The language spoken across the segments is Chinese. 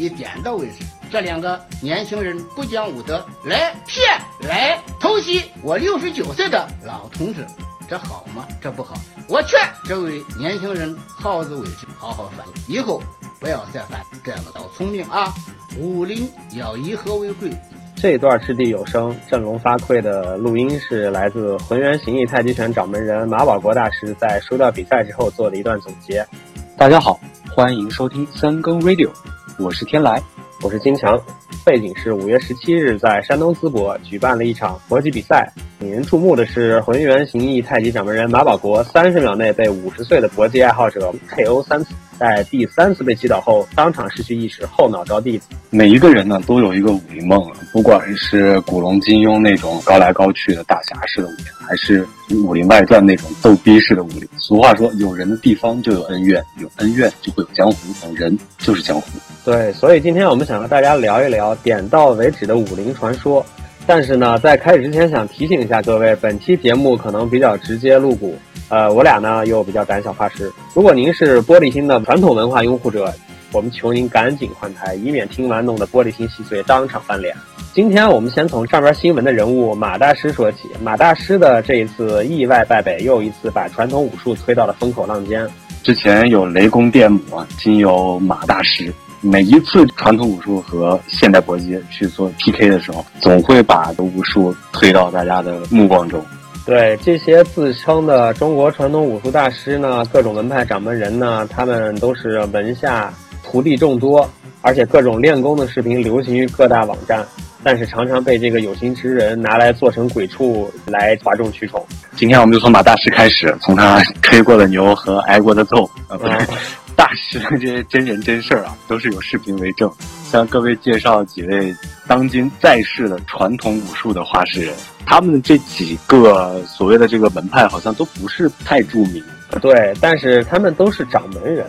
以点到为止。这两个年轻人不讲武德，来骗，来偷袭我六十九岁的老同志，这好吗？这不好。我劝这位年轻人好自为之，好好反思，以后不要再犯这样的小聪明啊！武林要以和为贵。这段掷地有声、振聋发聩的录音是来自浑元形意太极拳掌门人马保国大师在输掉比赛之后做的一段总结。大家好，欢迎收听三更 Radio，我是天来。我是金强，背景是五月十七日在山东淄博举办了一场搏击比赛。引人注目的是浑元形意太极掌门人马保国三十秒内被五十岁的搏击爱好者 KO 三次，在第三次被击倒后当场失去意识，后脑着地。每一个人呢都有一个武林梦，不管是古龙、金庸那种高来高去的大侠式的武林，还是《武林外传》那种逗逼式的武林。俗话说，有人的地方就有恩怨，有恩怨就会有江湖，人就是江湖。对，所以今天我们想和大家聊一聊聊点到为止的武林传说。但是呢，在开始之前，想提醒一下各位，本期节目可能比较直接露骨。呃，我俩呢又比较胆小怕事。如果您是玻璃心的传统文化拥护者，我们求您赶紧换台，以免听完弄得玻璃心稀碎，当场翻脸。今天我们先从上边新闻的人物马大师说起。马大师的这一次意外败北，又一次把传统武术推到了风口浪尖。之前有雷公电母，今有马大师。每一次传统武术和现代搏击去做 PK 的时候，总会把武术推到大家的目光中。对这些自称的中国传统武术大师呢，各种门派掌门人呢，他们都是门下徒弟众多，而且各种练功的视频流行于各大网站，但是常常被这个有心之人拿来做成鬼畜来哗众取宠。今天我们就从马大师开始，从他 吹过的牛和挨过的揍啊，不是。大师的这些真人真事儿啊，都是有视频为证。向各位介绍几位当今在世的传统武术的画师人，他们这几个所谓的这个门派，好像都不是太著名。对，但是他们都是掌门人，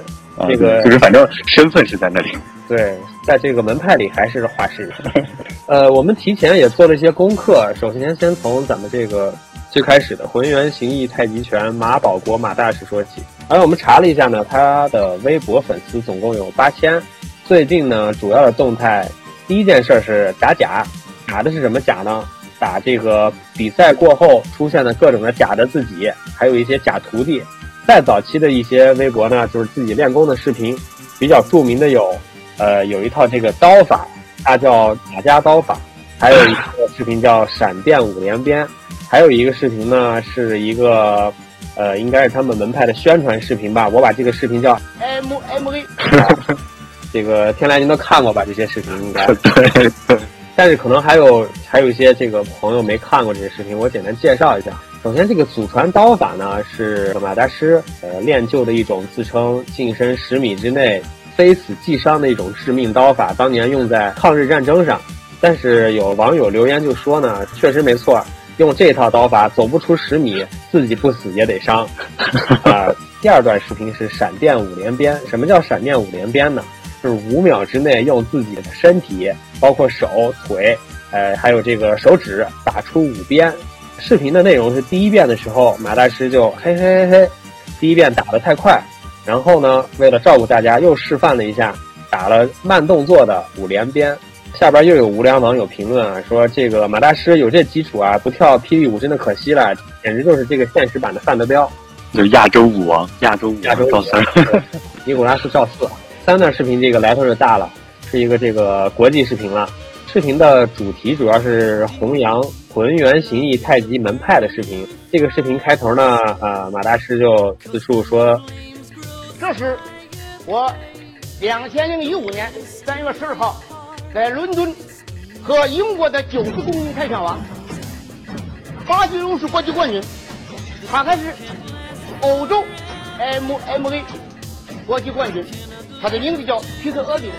这个就是反正身份是在那里。对，在这个门派里还是话事人。呃，我们提前也做了一些功课，首先先从咱们这个。最开始的浑元形意太极拳马保国马大师说起，而我们查了一下呢，他的微博粉丝总共有八千。最近呢，主要的动态，第一件事是打假，打的是什么假呢？打这个比赛过后出现的各种的假的自己，还有一些假徒弟。再早期的一些微博呢，就是自己练功的视频，比较著名的有，呃，有一套这个刀法，它叫打家刀法，还有一个视频叫闪电五连鞭。还有一个视频呢，是一个，呃，应该是他们门派的宣传视频吧。我把这个视频叫 M M A，这个天来您都看过吧？这些视频应该 对，但是可能还有还有一些这个朋友没看过这些视频，我简单介绍一下。首先，这个祖传刀法呢是马大师呃练就的一种自称近身十米之内非死即伤的一种致命刀法，当年用在抗日战争上。但是有网友留言就说呢，确实没错。用这套刀法走不出十米，自己不死也得伤。啊，第二段视频是闪电五连鞭。什么叫闪电五连鞭呢？就是五秒之内用自己的身体，包括手、腿，呃，还有这个手指打出五鞭。视频的内容是第一遍的时候，马大师就嘿嘿嘿嘿，第一遍打得太快，然后呢，为了照顾大家，又示范了一下打了慢动作的五连鞭。下边又有无良网友评论啊，说这个马大师有这基础啊，不跳霹雳舞真的可惜了，简直就是这个现实版的范德彪，就亚洲舞王，亚洲舞亚洲赵三，尼古拉斯赵四。三段视频这个来头就大了，是一个这个国际视频了。视频的主题主要是弘扬浑元形意太极门派的视频。这个视频开头呢，呃，马大师就自述说，这是我两千零一五年三月十二号。在伦敦和英国的九十公斤泰拳王，巴西柔术国际冠军，他还是欧洲 MMA 国际冠军，他的名字叫皮特·厄丁，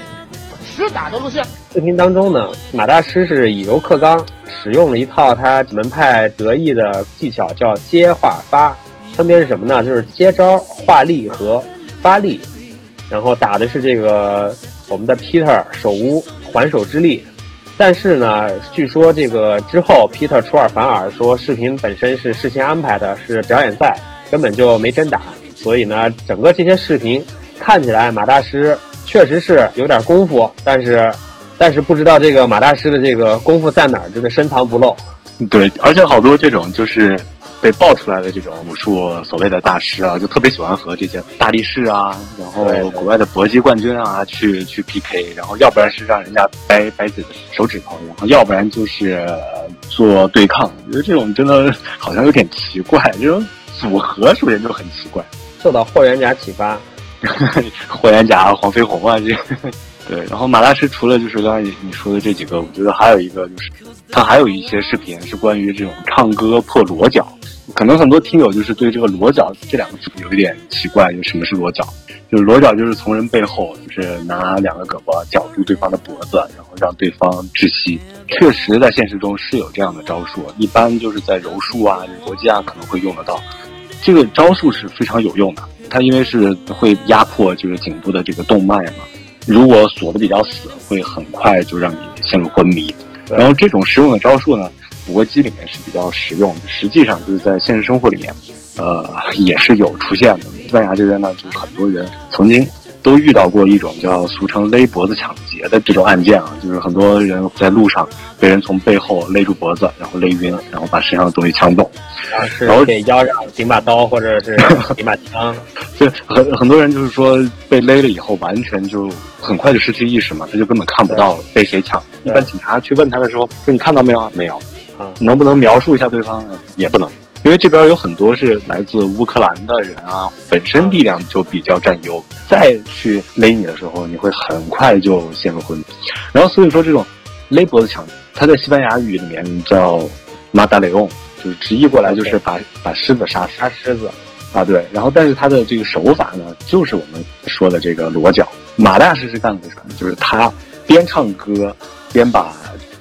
实打的录像。视频当中呢，马大师是以柔克刚，使用了一套他门派得意的技巧，叫接化发，分别是什么呢？就是接招、化力和发力，然后打的是这个我们的 Peter 手无。还手之力，但是呢，据说这个之后，Peter 出尔反尔，说视频本身是事先安排的，是表演赛，根本就没真打。所以呢，整个这些视频看起来，马大师确实是有点功夫，但是但是不知道这个马大师的这个功夫在哪儿，真的深藏不露。对，而且好多这种就是被爆出来的这种武术所谓的大师啊，就特别喜欢和这些大力士啊，然后国外的搏击冠军啊去去 PK，然后要不然是让人家掰掰自己的手指头，然后要不然就是呃做对抗。我觉得这种真的好像有点奇怪，这种组合首先就很奇怪。受到霍元甲启发，霍元甲、黄飞鸿啊，这 对。然后马大师除了就是刚才你说的这几个，我觉得还有一个就是他还有一些视频是关于这种唱歌破裸脚。可能很多听友就是对这个裸脚这两个字有一点奇怪，就什么是裸脚？就是裸脚就是从人背后就是拿两个胳膊绞住对方的脖子，然后让对方窒息。确实在现实中是有这样的招数，一般就是在柔术啊、搏击啊可能会用得到。这个招数是非常有用的，它因为是会压迫就是颈部的这个动脉嘛，如果锁的比较死，会很快就让你陷入昏迷。然后这种实用的招数呢，搏击里面是比较实用的，实际上就是在现实生活里面，呃，也是有出现的。西班牙这边呢，就很多人曾经都遇到过一种叫俗称勒脖子抢劫的这种案件啊，就是很多人在路上被人从背后勒住脖子，然后勒晕，然后把身上的东西抢走。然后给腰上顶把刀或者是顶把枪，对，很很多人就是说被勒了以后，完全就很快就失去意识嘛，他就根本看不到被谁抢。一般警察去问他的时候，说你看到没有啊？没有。啊能不能描述一下对方？也不能，因为这边有很多是来自乌克兰的人啊，本身力量就比较占优，再去勒你的时候，你会很快就陷入昏迷。然后所以说这种勒脖子抢，它在西班牙语里面叫马达雷翁，就是直译过来就是把把狮子杀死。杀狮子。啊，对，然后但是他的这个手法呢，就是我们说的这个裸脚。马大师是干过什么？就是他边唱歌边把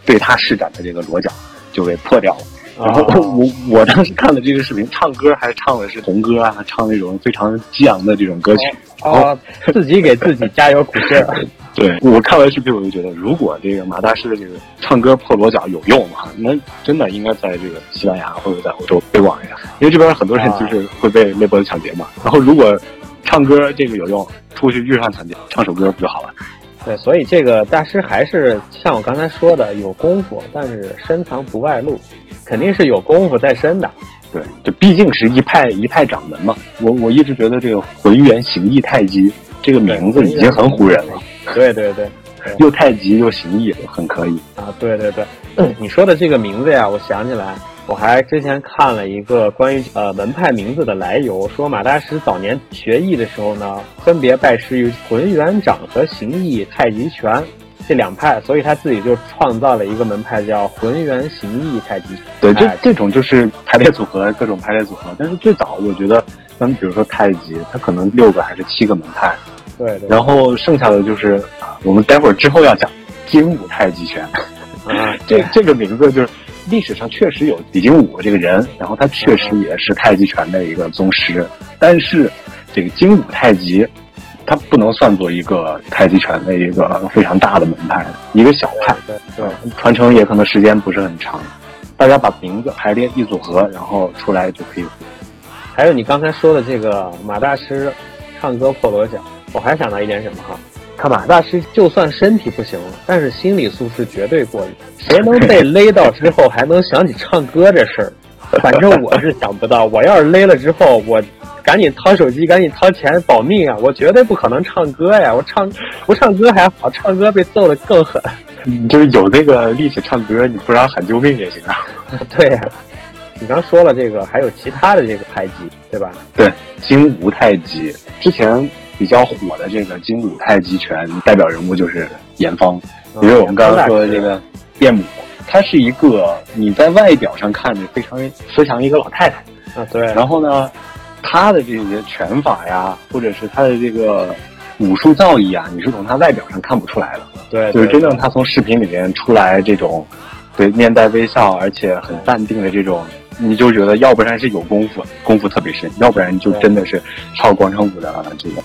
对他施展的这个裸脚就给破掉了。然后哦我我当时看了这个视频，唱歌还唱的是红歌啊，唱那种非常激昂的这种歌曲。哦，自己给自己加油鼓劲儿。对我看完视频，我就觉得，如果这个马大师的这个唱歌破锣脚有用的话，那真的应该在这个西班牙或者在欧洲推广一下，因为这边很多人就是会被勒脖子抢劫嘛。然后如果唱歌这个有用，出去遇上抢劫，唱首歌不就好了？对，所以这个大师还是像我刚才说的，有功夫，但是深藏不外露，肯定是有功夫在身的。对，这毕竟是一派一派掌门嘛。我我一直觉得这个浑元形意太极这个名字已经很唬人了，对对对，又太极又形意，很可以。啊，对对对，你说的这个名字呀，我想起来，我还之前看了一个关于呃门派名字的来由，说马大师早年学艺的时候呢，分别拜师于浑元掌和形意太极拳这两派，所以他自己就创造了一个门派叫浑元形意太极。对，这哎这种就是排列组合，各种排列组合。但是最早我觉得，咱比如说太极，它可能六个还是七个门派，对对，然后剩下的就是啊，我们待会儿之后要讲精武太极拳。啊，这这个名字就是历史上确实有李金武这个人，然后他确实也是太极拳的一个宗师，但是这个精武太极，它不能算作一个太极拳的一个非常大的门派，一个小派，对传承也可能时间不是很长。大家把名字排列一组合，然后出来就可以。还有你刚才说的这个马大师唱歌破锣脚，我还想到一点什么哈，看马大师就算身体不行了，但是心理素质绝对过硬。谁能被勒到之后还能想起唱歌这事儿？反正我是想不到，我要是勒了之后，我赶紧掏手机，赶紧掏钱保命啊！我绝对不可能唱歌呀！我唱不唱歌还好，唱歌被揍的更狠。你就是有那个力气唱歌，你不让喊救命也行啊。对呀、你刚说了这个，还有其他的这个太极，对吧？对，精无太极之前比较火的这个精武太极拳代表人物就是严芳，因为我们刚刚说的这个卞母，她是一个你在外表上看着非常慈祥一个老太太，啊，对，然后呢，她的这些拳法呀，或者是她的这个武术造诣啊，你是从她外表上看不出来的。对，就是真正她从视频里面出来这种，对面带微笑，而且很淡定的这种，你就觉得要不然是有功夫，功夫特别深，要不然就真的是跳广场舞的这个。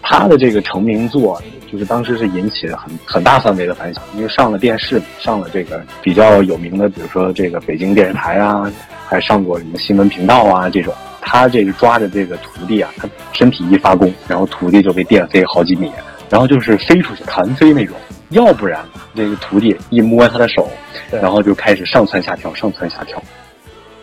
他的这个成名作，就是当时是引起了很很大范围的反响，因为上了电视，上了这个比较有名的，比如说这个北京电视台啊，还上过什么新闻频道啊这种。他这个抓着这个徒弟啊，他身体一发功，然后徒弟就被电飞好几米，然后就是飞出去弹飞那种，要不然这个徒弟一摸他的手，然后就开始上蹿下跳，上蹿下跳。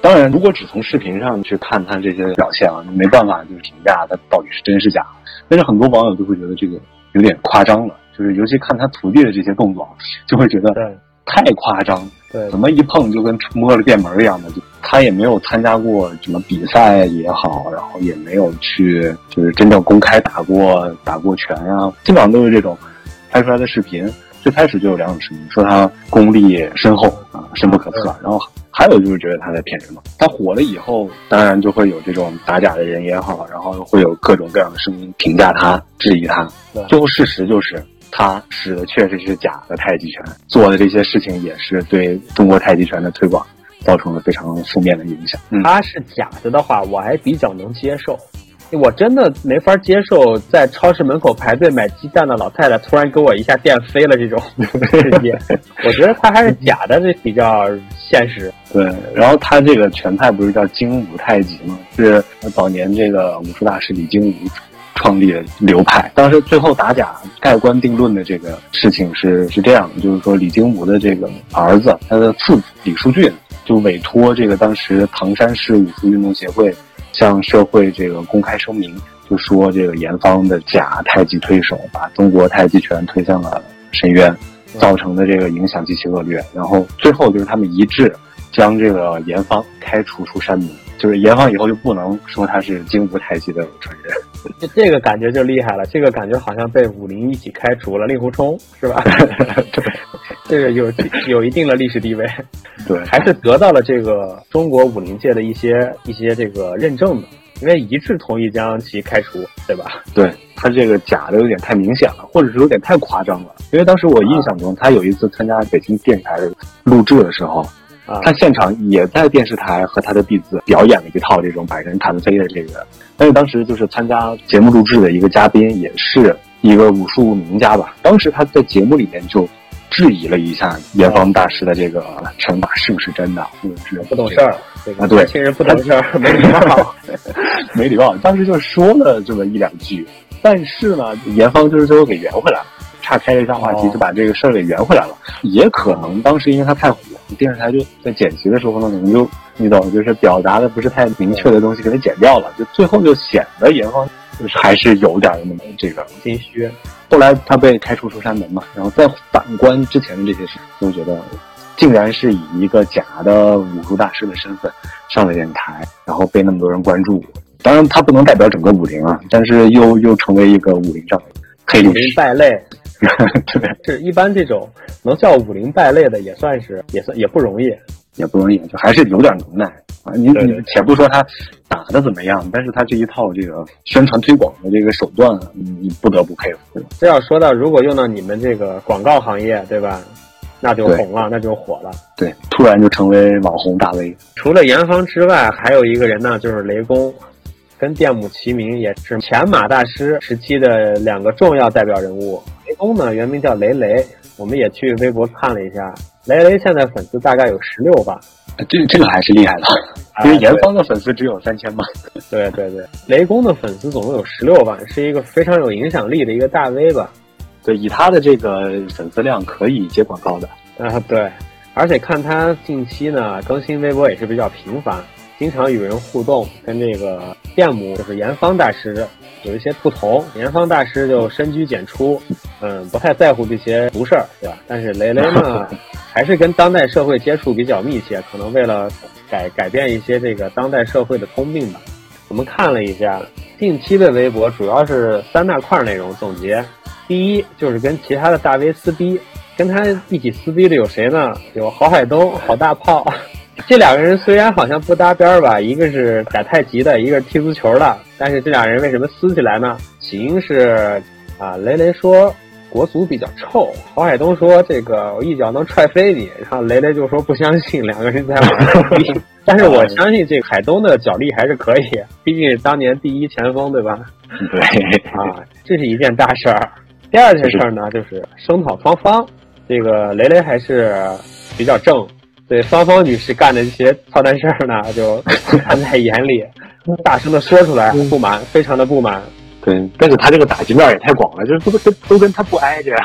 当然，如果只从视频上去看他这些表现啊，没办法就是评价他到底是真是假。但是很多网友就会觉得这个有点夸张了，就是尤其看他徒弟的这些动作，就会觉得太夸张。对，怎么一碰就跟摸了电门一样的？就他也没有参加过什么比赛也好，然后也没有去就是真正公开打过打过拳啊，基本上都是这种拍出来的视频。最开始就有两种声音，说他功力深厚啊，深不可测。然后还有就是觉得他在骗人嘛。他火了以后，当然就会有这种打假的人也好，然后会有各种各样的声音评价他、质疑他。最后事实就是，他使的确实是假的太极拳，做的这些事情也是对中国太极拳的推广造成了非常负面的影响。他是假的的话，我还比较能接受。我真的没法接受，在超市门口排队买鸡蛋的老太太突然给我一下电飞了这种世界。我觉得他还是假的，这比较现实。对，然后他这个拳派不是叫精武太极吗？是早年这个武术大师李精武创立的流派。当时最后打假盖棺定论的这个事情是是这样的，就是说李精武的这个儿子，他的次子李书俊就委托这个当时唐山市武术运动协会。向社会这个公开声明，就说这个严方的假太极推手，把中国太极拳推向了深渊，造成的这个影响极其恶劣。然后最后就是他们一致将这个严方开除出山门，就是严方以后就不能说他是精武太极的传人。这这个感觉就厉害了，这个感觉好像被武林一起开除了，令狐冲是吧？对，这个有 有一定的历史地位，对，还是得到了这个中国武林界的一些一些这个认证的，因为一致同意将其开除，对吧？对他这个假的有点太明显了，或者是有点太夸张了，因为当时我印象中他有一次参加北京电视台录制的时候。他现场也在电视台和他的弟子表演了一套这种百人弹飞的这个，但是当时就是参加节目录制的一个嘉宾，也是一个武术名家吧。当时他在节目里面就质疑了一下严方大师的这个惩罚是不是真的，或者是不懂事儿啊？对，亲人不懂事儿，没礼貌，没礼貌。当时就说了这么一两句，但是呢，严方就是最后给圆回来了。岔开了一下话题，就把这个事儿给圆回来了。也可能当时因为他太火，电视台就在剪辑的时候呢，可能就你懂，就是表达的不是太明确的东西给他剪掉了，就最后就显得严方就是还是有点那么这个心虚。后来他被开除出山门嘛，然后再反观之前的这些事，就觉得竟然是以一个假的武术大师的身份上了电台，然后被那么多人关注。当然他不能代表整个武林啊，但是又又成为一个武林上的黑历史败类。对 是一般这种能叫武林败类的，也算是也算也不容易，也不容易，就还是有点能耐啊。你你且不说他打的怎么样，但是他这一套这个宣传推广的这个手段，你不得不佩服。这要说到如果用到你们这个广告行业，对吧？那就红了，那就火了。对，突然就成为网红大 V。除了严方之外，还有一个人呢，就是雷公。跟电母齐名，也是前马大师时期的两个重要代表人物。雷公呢，原名叫雷雷，我们也去微博看了一下，雷雷现在粉丝大概有十六万，这这个还是厉害的，因为严方的粉丝只有三千万。对对对，雷公的粉丝总共有十六万，是一个非常有影响力的一个大 V 吧？对，以他的这个粉丝量可以接广告的啊。对，而且看他近期呢更新微博也是比较频繁。经常与人互动，跟这个电母就是严方大师有一些不同。严方大师就深居简出，嗯，不太在乎这些俗事儿，对吧？但是雷雷呢，还是跟当代社会接触比较密切，可能为了改改变一些这个当代社会的通病吧。我们看了一下近期的微博，主要是三大块内容总结。第一就是跟其他的大 V 撕逼，跟他一起撕逼的有谁呢？有郝海东、郝大炮。这两个人虽然好像不搭边儿吧，一个是打太极的，一个是踢足球的，但是这俩人为什么撕起来呢？起因是啊，雷雷说国足比较臭，郝海东说这个我一脚能踹飞你，然后雷雷就说不相信，两个人在玩逼。但是我相信这个海东的脚力还是可以，毕竟是当年第一前锋，对吧？对啊，这是一件大事儿。第二件事儿呢，就是声讨双方，这个雷雷还是比较正。对芳芳女士干的这些操蛋事儿呢，就看在眼里，大声的说出来不满，非常的不满。对，但是他这个打击面也太广了，就是都跟都跟他不挨着呀。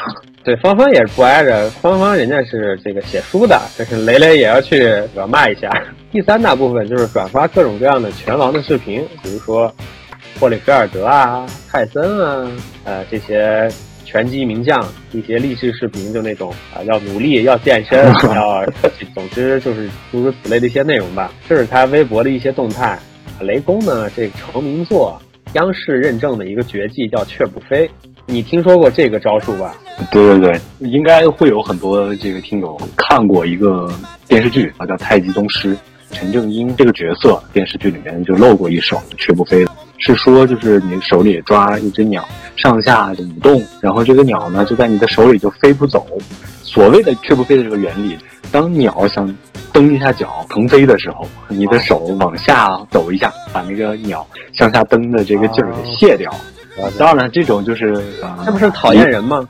对，芳芳也是不挨着，芳芳人家是这个写书的，但是雷雷也要去辱骂一下。第三大部分就是转发各种各样的拳王的视频，比如说霍利菲尔德啊、泰森啊，呃这些拳击名将一些励志视频，就那种啊要努力、要健身、要，总之就是诸如此类的一些内容吧。这是他微博的一些动态。雷公呢，这个成名作，央视认证的一个绝技叫雀不飞，你听说过这个招数吧？对对对，应该会有很多这个听友看过一个电视剧啊，叫《太极宗师》，陈正英这个角色电视剧里面就露过一手雀不飞的，是说就是你手里抓一只鸟，上下舞动，然后这个鸟呢就在你的手里就飞不走。所谓的却不飞的这个原理，当鸟想蹬一下脚腾飞的时候，你的手往下抖一下，把那个鸟向下蹬的这个劲儿给卸掉。当然了，这种就是这不是讨厌人吗？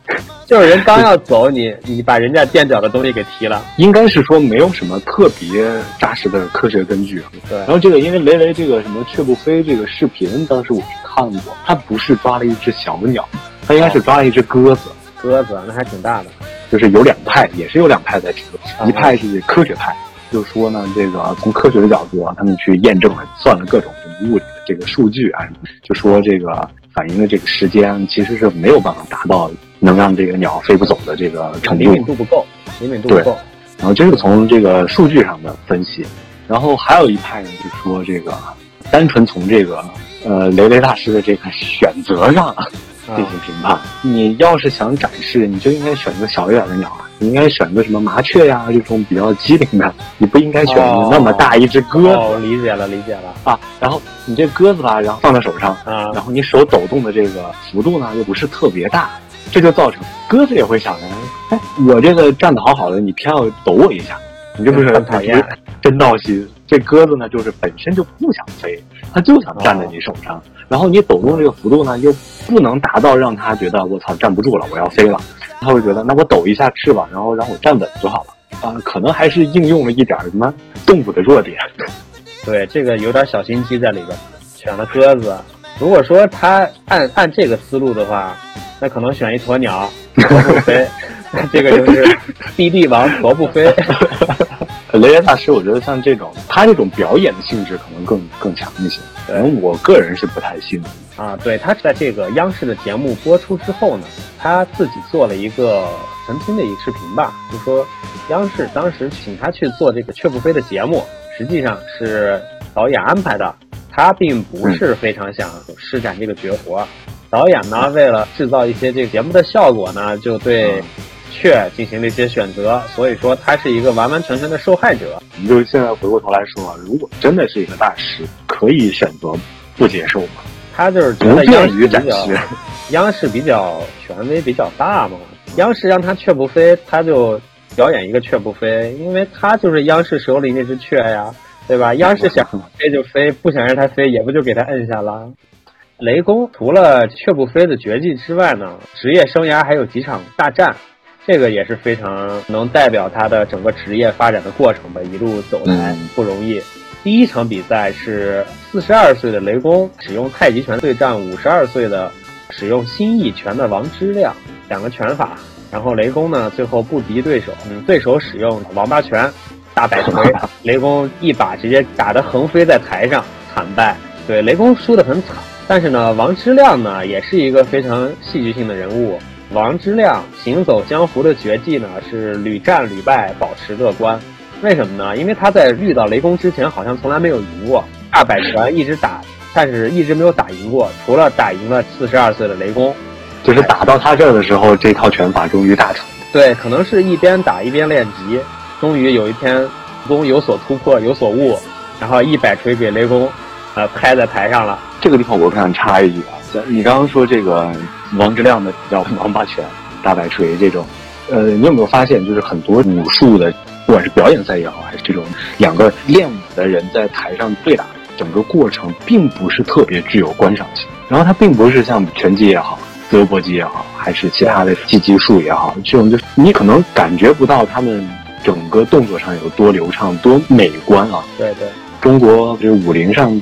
就是人刚要走，你你把人家垫脚的东西给踢了，应该是说没有什么特别扎实的科学根据。对，然后这个因为雷雷这个什么雀不飞这个视频，当时我是看过，他不是抓了一只小鸟，他应该是抓了一只鸽子。鸽子那还挺大的。就是有两派，也是有两派在提论，一派是科学派，就说呢，这个从科学的角度啊，他们去验证了，算了各种物理的这个数据啊，就说这个反应的这个时间其实是没有办法达到能让这个鸟飞不走的这个程度，灵敏度不够，灵敏度不够。然后这是从这个数据上的分析，然后还有一派呢，就说这个单纯从这个呃雷雷大师的这个选择上。进行评判。你要是想展示，你就应该选个小一点的鸟啊，你应该选个什么麻雀呀这种比较机灵的，你不应该选那么大一只鸽子。理解了，理解了啊。然后你这鸽子吧，然后放在手上啊，然后你手抖动的这个幅度呢又不是特别大，这就造成鸽子也会想着，哎，我这个站的好好的，你偏要抖我一下，你这 不是很讨厌？真闹心。这鸽子呢，就是本身就不想飞，它就想站在你手上。然后你抖动这个幅度呢，又不能达到让它觉得我操站不住了，我要飞了。它会觉得那我抖一下翅膀，然后让我站稳就好了。啊，可能还是应用了一点什么动物的弱点。对，这个有点小心机在里边。选了鸽子，如果说他按按这个思路的话，那可能选一鸵鸟，鸵不飞。这个就是地地王鸵不飞。雷雷大师，我觉得像这种，他这种表演的性质可能更更强一些。可能我个人是不太信啊。对他在这个央视的节目播出之后呢，他自己做了一个澄清的一个视频吧，就说央视当时请他去做这个雀不飞的节目，实际上是导演安排的，他并不是非常想施展这个绝活。导演呢，为了制造一些这个节目的效果呢，就对。雀进行了一些选择，所以说他是一个完完全全的受害者。你就现在回过头来说，如果真的是一个大师，可以选择不接受吗？他就是觉得央视比较，央视比较权威比较大嘛。央视让他雀不飞，他就表演一个雀不飞，因为他就是央视手里那只雀呀，对吧？央视想飞就飞，不想让他飞，也不就给他摁下了。雷公除了雀不飞的绝技之外呢，职业生涯还有几场大战。这个也是非常能代表他的整个职业发展的过程吧，一路走来不容易。第一场比赛是四十二岁的雷公使用太极拳对战五十二岁的使用新意拳的王之亮，两个拳法，然后雷公呢最后不敌对手，嗯，对手使用王八拳、大摆锤，雷公一把直接打得横飞在台上，惨败。对，雷公输得很惨，但是呢，王之亮呢也是一个非常戏剧性的人物。王之亮行走江湖的绝技呢，是屡战屡败，保持乐观。为什么呢？因为他在遇到雷公之前，好像从来没有赢过。大百拳一直打，但是一直没有打赢过，除了打赢了四十二岁的雷公。就是打到他这儿的时候，这套拳法终于打成。对，可能是一边打一边练级，终于有一天公有所突破，有所悟，然后一百锤给雷公，呃，拍在台上了。这个地方我想插一句啊，你刚刚说这个。王之亮的叫王八拳、大摆锤这种，呃，你有没有发现，就是很多武术的，不管是表演赛也好，还是这种两个练武的人在台上对打，整个过程并不是特别具有观赏性。然后它并不是像拳击也好、自由搏击也好，还是其他的技击术也好，这种就你可能感觉不到他们整个动作上有多流畅、多美观啊。对对，中国就是武林上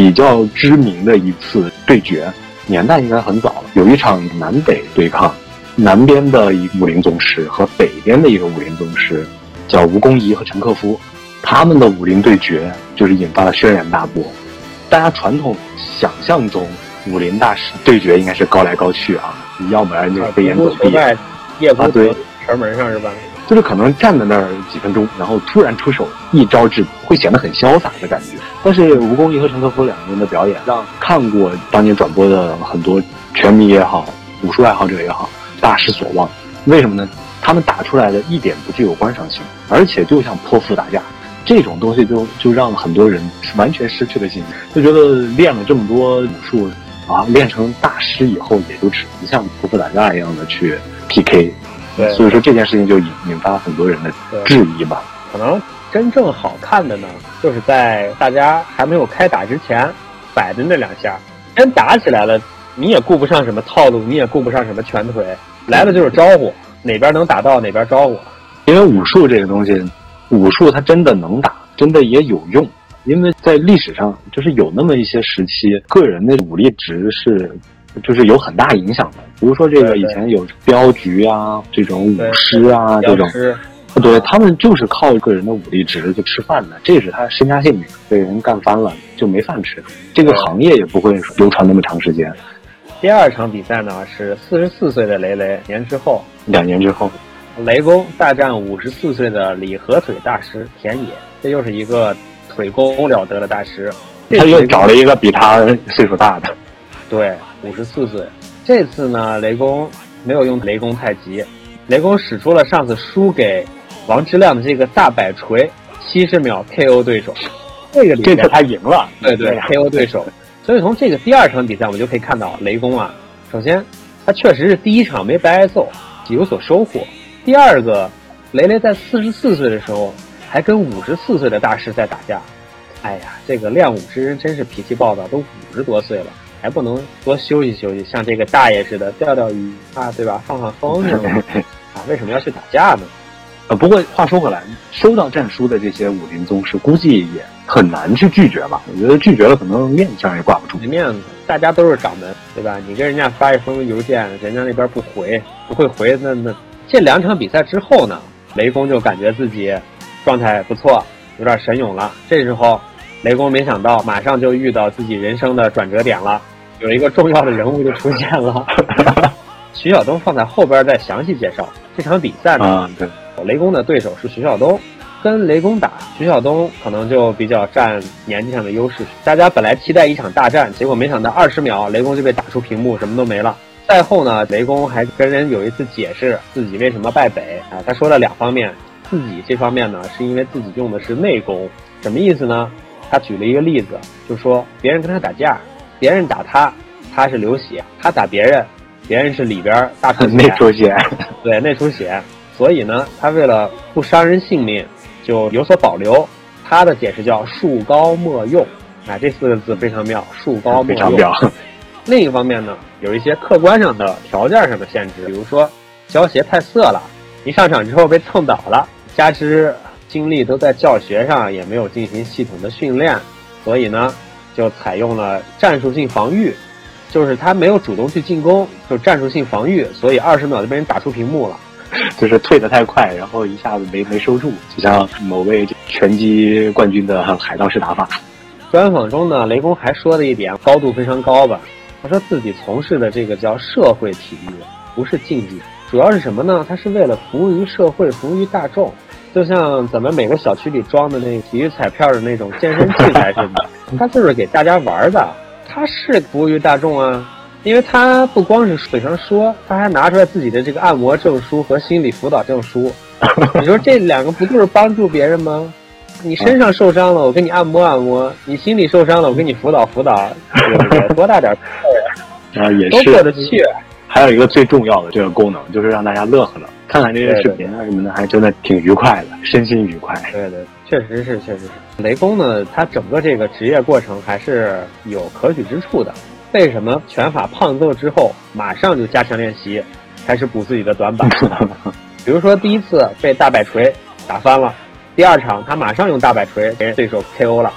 比较知名的一次对决。年代应该很早了。有一场南北对抗，南边的一武林宗师和北边的一个武林宗师，叫吴公仪和陈克夫，他们的武林对决就是引发了轩然大波。大家传统想象中武林大师对决应该是高来高去啊，要不然就飞檐走壁。夜啊，对，城门上是吧？就是可能站在那儿几分钟，然后突然出手一招制敌，会显得很潇洒的感觉。但是吴公义和陈克夫两个人的表演，让看过当年转播的很多拳迷也好，武术爱好者也好，大失所望。为什么呢？他们打出来的一点不具有观赏性，而且就像泼妇打架，这种东西就就让很多人完全失去了信心，就觉得练了这么多武术啊，练成大师以后，也就只能像泼妇打架一样的去 PK。所以说这件事情就引引发很多人的质疑吧。可能真正好看的呢，就是在大家还没有开打之前摆的那两下，真打起来了，你也顾不上什么套路，你也顾不上什么拳腿，来了就是招呼，哪边能打到哪边招呼。因为武术这个东西，武术它真的能打，真的也有用。因为在历史上，就是有那么一些时期，个人的武力值是。就是有很大影响的，比如说这个以前有镖局啊，这种武师啊，这种，对他们就是靠个人的武力值去吃饭的，这是他身家性命，被人干翻了就没饭吃，这个行业也不会流传那么长时间。第二场比赛呢是四十四岁的雷雷，年之后，两年之后，雷公大战五十四岁的李合腿大师田野，这又是一个腿功了得的大师，他又找了一个比他岁数大的。对，五十四岁。这次呢，雷公没有用雷公太极，雷公使出了上次输给王之亮的这个大摆锤，七十秒 KO 对手。这个这次他赢了，对对，KO 对手。所以从这个第二场比赛，我们就可以看到雷公啊，首先他确实是第一场没白挨揍，有所收获。第二个，雷雷在四十四岁的时候还跟五十四岁的大师在打架。哎呀，这个练武之人真是脾气暴躁，都五十多岁了。还不能多休息休息，像这个大爷似的钓钓鱼啊，对吧？放放风筝 啊，为什么要去打架呢？呃，不过话说回来，收到战书的这些武林宗师，估计也很难去拒绝吧？我觉得拒绝了，可能面子上也挂不住。没面子，大家都是掌门，对吧？你跟人家发一封邮件，人家那边不回，不会回，那那这两场比赛之后呢，雷公就感觉自己状态不错，有点神勇了。这时候。雷公没想到，马上就遇到自己人生的转折点了，有一个重要的人物就出现了。徐晓东放在后边再详细介绍这场比赛呢。对，雷公的对手是徐晓东，跟雷公打，徐晓东可能就比较占年纪上的优势。大家本来期待一场大战，结果没想到二十秒雷公就被打出屏幕，什么都没了。赛后呢，雷公还跟人有一次解释自己为什么败北啊，他说了两方面，自己这方面呢是因为自己用的是内功，什么意思呢？他举了一个例子，就说别人跟他打架，别人打他，他是流血；他打别人，别人是里边大出血。内出血，对，内出血。所以呢，他为了不伤人性命，就有所保留。他的解释叫“树高莫用”，啊，这四个字非常妙，“树高莫用”。另一方面呢，有一些客观上的条件上的限制，比如说胶鞋太涩了，一上场之后被蹭倒了，加之。精力都在教学上，也没有进行系统的训练，所以呢，就采用了战术性防御，就是他没有主动去进攻，就战术性防御，所以二十秒就被人打出屏幕了，就是退得太快，然后一下子没没收住，就像某位拳击冠军的海盗式打法。专访中呢，雷公还说了一点，高度非常高吧，他说自己从事的这个叫社会体育，不是竞技，主要是什么呢？他是为了服务于社会，服务于大众。就像咱们每个小区里装的那体育彩票的那种健身器材似的，它就是给大家玩的，它是服务于大众啊，因为他不光是嘴上说，他还拿出来自己的这个按摩证书和心理辅导证书，你说这两个不就是帮助别人吗？你身上受伤了，我给你按摩按摩；你心理受伤了，我给你辅导辅导，多大点事儿啊？也是都过得去。还有一个最重要的这个功能，就是让大家乐呵乐。看看这些视频啊什么的，还真的挺愉快的，身心愉快。对对，确实是，确实是。雷公呢，他整个这个职业过程还是有可取之处的。为什么拳法胖揍之后马上就加强练习，开始补自己的短板？比如说第一次被大摆锤打翻了，第二场他马上用大摆锤给对手 KO 了，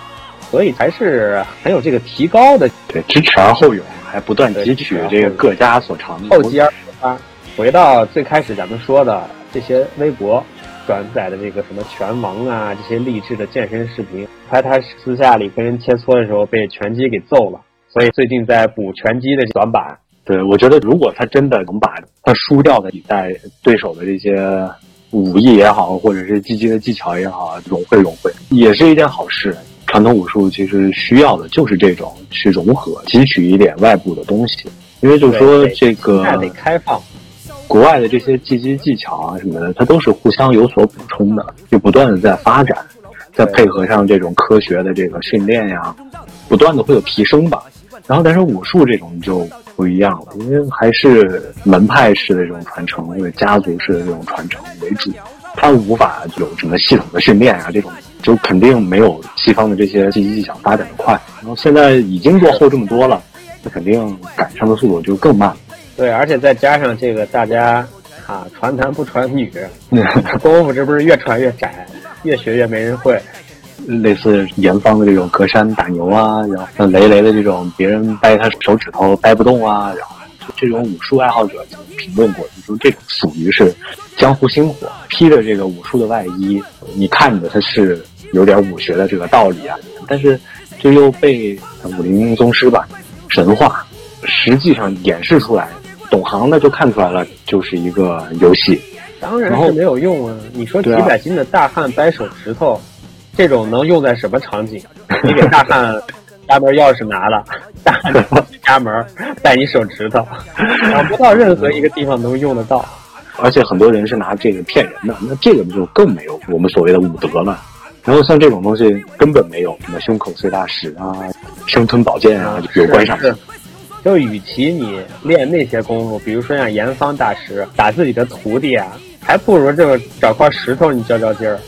所以还是很有这个提高的。对，知耻而后勇。还不断汲取这个各家所长。后继而发，回到最开始咱们说的这些微博转载的这个什么拳王啊，这些励志的健身视频，拍他私下里跟人切磋的时候被拳击给揍了，所以最近在补拳击的短板。对，我觉得如果他真的能把他输掉的比赛对手的这些武艺也好，或者是击击的技巧也好，融会融会，也是一件好事。传统武术其实需要的就是这种去融合，汲取一点外部的东西。因为就是说这个得开放，国外的这些技击技巧啊什么的，它都是互相有所补充的，就不断的在发展，再配合上这种科学的这个训练呀，不断的会有提升吧。然后，但是武术这种就不一样了，因为还是门派式的这种传承，或者家族式的这种传承为主，它无法有什么系统的训练啊，这种就肯定没有西方的这些技击技巧发展的快。然后现在已经落后这么多了，那肯定赶上的速度就更慢。对，而且再加上这个大家啊，传男不传女，功夫这不是越传越窄，越学越没人会。类似严方的这种隔山打牛啊，然后像雷雷的这种别人掰他手指头掰不动啊，然后这种武术爱好者评论过，就说这种属于是江湖星火，披着这个武术的外衣，你看着他是有点武学的这个道理啊，但是这又被武林宗师吧神话，实际上演示出来，懂行的就看出来了，就是一个游戏。当然是没有用啊！你说几百斤的大汉掰手指头。这种能用在什么场景？你给大汉 家门钥匙拿了，大汉 家门带你手指头，找不到任何一个地方能用得到。而且很多人是拿这个骗人的，那这个就更没有我们所谓的武德了。然后像这种东西根本没有什么胸口碎大石啊、生吞宝剑啊有关上。就与其你练那些功夫，比如说像严方大师打自己的徒弟啊，还不如这个找块石头你较较劲儿。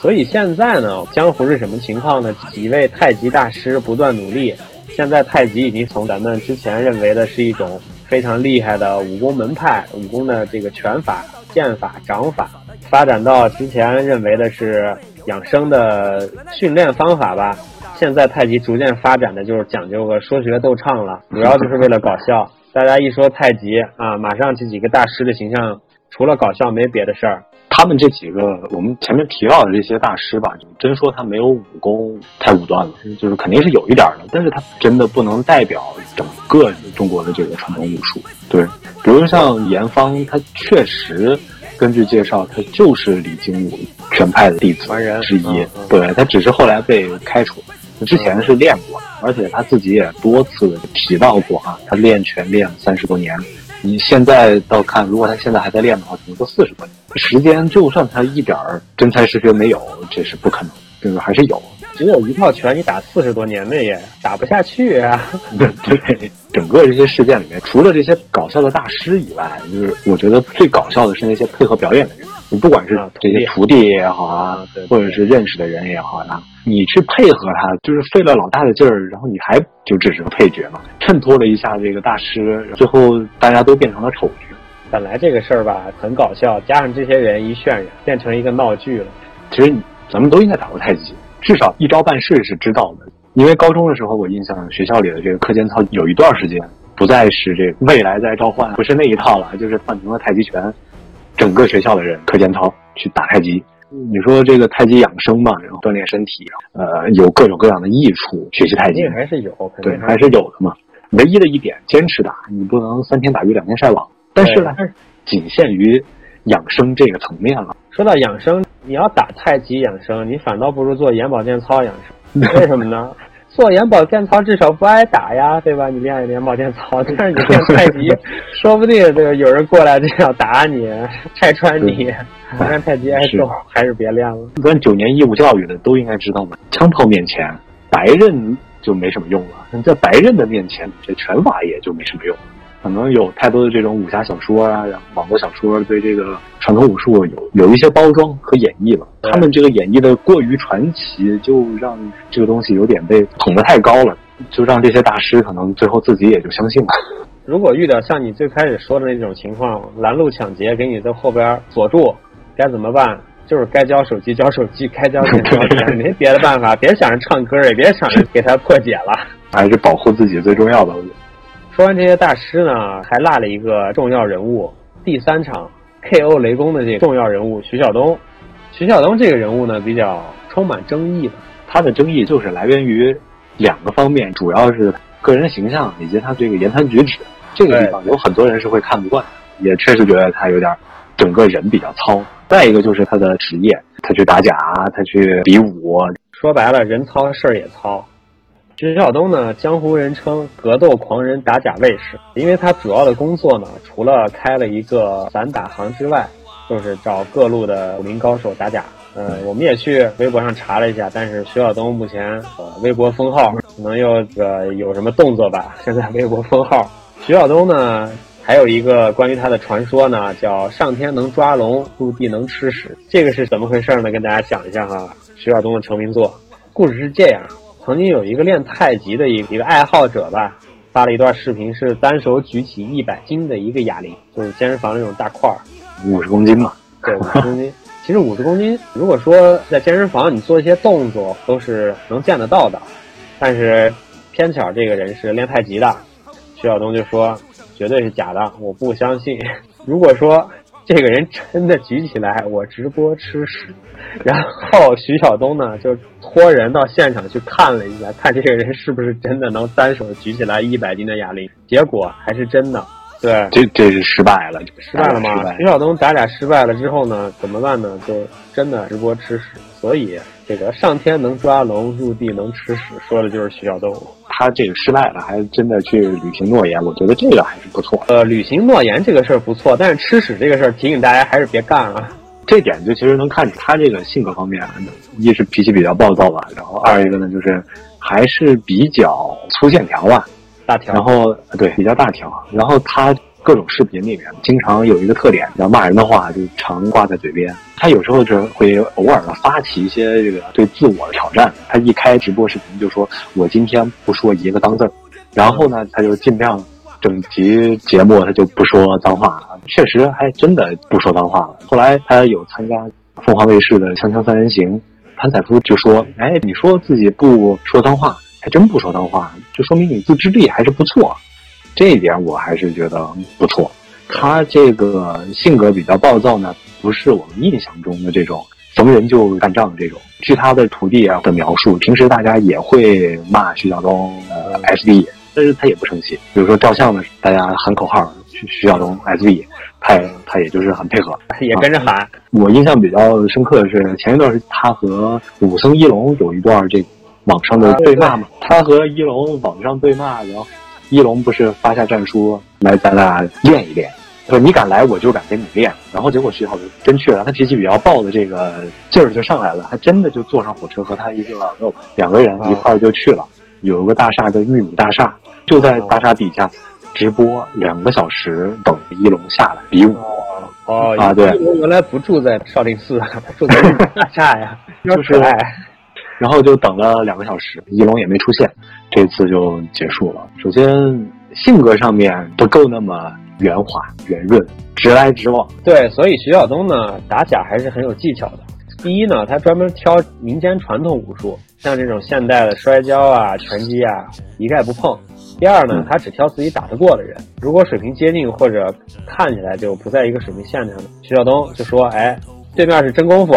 所以现在呢，江湖是什么情况呢？几位太极大师不断努力，现在太极已经从咱们之前认为的是一种非常厉害的武功门派，武功的这个拳法、剑法、掌法，发展到之前认为的是养生的训练方法吧。现在太极逐渐发展的就是讲究个说学逗唱了，主要就是为了搞笑。大家一说太极啊，马上这几个大师的形象，除了搞笑没别的事儿。他们这几个，我们前面提到的这些大师吧，就真说他没有武功，太武断了，就是肯定是有一点的，但是他真的不能代表整个中国的这个传统武术。对，比如像严方，他确实根据介绍，他就是李金武全派的弟子之一。对他只是后来被开除，之前是练过，而且他自己也多次提到过啊，他练拳练了三十多年。你现在倒看，如果他现在还在练的话，可能都四十多年。时间就算他一点儿真才实学没有，这是不可能，就是还是有。只有一套拳，你打四十多年的也打不下去啊。对，整个这些事件里面，除了这些搞笑的大师以外，就是我觉得最搞笑的是那些配合表演的人。你不管是这些徒弟也好啊，或者是认识的人也好啊，你去配合他，就是费了老大的劲儿，然后你还就只是个配角嘛，衬托了一下这个大师，最后大家都变成了丑角。本来这个事儿吧很搞笑，加上这些人一渲染，变成一个闹剧了。其实咱们都应该打过太极，至少一招半式是知道的。因为高中的时候，我印象学校里的这个课间操有一段时间不再是这个未来在召唤，不是那一套了，就是换成了太极拳。整个学校的人课间操去打太极，你说这个太极养生嘛，然后锻炼身体，呃，有各种各样的益处。学习太极还是有，对，还是有的嘛。唯一的一点，坚持打，你不能三天打鱼两天晒网。但是呢，仅限于养生这个层面了。说到养生，你要打太极养生，你反倒不如做眼保健操养生。为什么呢？做眼保健操至少不挨打呀，对吧？你练眼保健操，但是你练太极，说不定这个有人过来就要打你、拆穿你。练太极挨揍，还是别练了。咱九年义务教育的都应该知道嘛，枪炮面前，白刃就没什么用了。你在白刃的面前，这拳法也就没什么用了。可能有太多的这种武侠小说啊，然后网络小说对这个传统武术有有一些包装和演绎了。他们这个演绎的过于传奇，就让这个东西有点被捧得太高了，就让这些大师可能最后自己也就相信了。如果遇到像你最开始说的那种情况，拦路抢劫给你在后边锁住，该怎么办？就是该交手机交手机，该交钱交钱，没别的办法。别想着唱歌，也别想着给他破解了，还是保护自己最重要的。说完这些大师呢，还落了一个重要人物，第三场 KO 雷公的这个重要人物徐晓东。徐晓东这个人物呢，比较充满争议的。他的争议就是来源于两个方面，主要是个人形象以及他这个言谈举止。这个地方有很多人是会看不惯，也确实觉得他有点整个人比较糙。再一个就是他的职业，他去打假，他去比武，说白了，人糙事儿也糙。徐晓东呢，江湖人称格斗狂人、打假卫士，因为他主要的工作呢，除了开了一个散打行之外，就是找各路的武林高手打假。呃，我们也去微博上查了一下，但是徐晓东目前呃微博封号可能又呃有什么动作吧？现在微博封号，徐晓东呢还有一个关于他的传说呢，叫上天能抓龙，入地能吃屎。这个是怎么回事呢？跟大家讲一下哈。徐晓东的成名作，故事是这样。曾经有一个练太极的一一个爱好者吧，发了一段视频，是单手举起一百斤的一个哑铃，就是健身房那种大块儿，五十公斤嘛。对，五十公斤。其实五十公斤，如果说在健身房你做一些动作都是能见得到的，但是偏巧这个人是练太极的，徐晓东就说绝对是假的，我不相信。如果说这个人真的举起来，我直播吃屎。然后徐晓东呢就托人到现场去看了一下，看这个人是不是真的能单手举起来一百斤的哑铃，结果还是真的。对，这这是失败了，失败了吗？徐晓东打俩失败了之后呢，怎么办呢？就真的直播吃屎。所以这个上天能抓龙，入地能吃屎，说的就是徐小东。他这个失败了，还真的去履行诺言，我觉得这个还是不错。呃，履行诺言这个事儿不错，但是吃屎这个事儿，提醒大家还是别干了。这点就其实能看出他这个性格方面，一是脾气比较暴躁吧，然后二一个呢就是还是比较粗线条吧。大条，然后对比较大条，然后他各种视频里面经常有一个特点，叫骂人的话就常挂在嘴边。他有时候就会偶尔的发起一些这个对自我的挑战。他一开直播视频就说：“我今天不说一个脏字儿。”然后呢，他就尽量整集节目他就不说脏话，确实还真的不说脏话了。后来他有参加凤凰卫视的《锵锵三人行》，潘采夫就说：“哎，你说自己不说脏话。”还真不说脏话，就说明你自制力还是不错，这一点我还是觉得不错。他这个性格比较暴躁呢，不是我们印象中的这种逢人就干仗的这种。据他的徒弟啊的描述，平时大家也会骂徐晓东呃 SB，但是他也不生气。比如说照相的，大家喊口号徐徐晓东 SB，他他也就是很配合，也跟着喊。我印象比较深刻的是前一段是他和武僧一龙有一段这。网上的对骂嘛，他和一龙网上对骂，然后一龙不是发下战书来咱俩练一练，说你敢来我就敢跟你练，然后结果徐浩真去了，他脾气比较暴的这个劲儿就上来了，他真的就坐上火车和他一个两个人一块儿就去了，有一个大厦叫玉米大厦，就在大厦底下直播两个小时，等一龙下来比武。哦啊对，一龙原来不住在少林寺，他住在大厦呀，就是爱。然后就等了两个小时，一龙也没出现，这次就结束了。首先性格上面不够那么圆滑圆润，直来直往。对，所以徐晓东呢打假还是很有技巧的。第一呢，他专门挑民间传统武术，像这种现代的摔跤啊、拳击啊，一概不碰。第二呢，他只挑自己打得过的人，如果水平接近或者看起来就不在一个水平线上的，徐晓东就说：“哎，对面是真功夫。”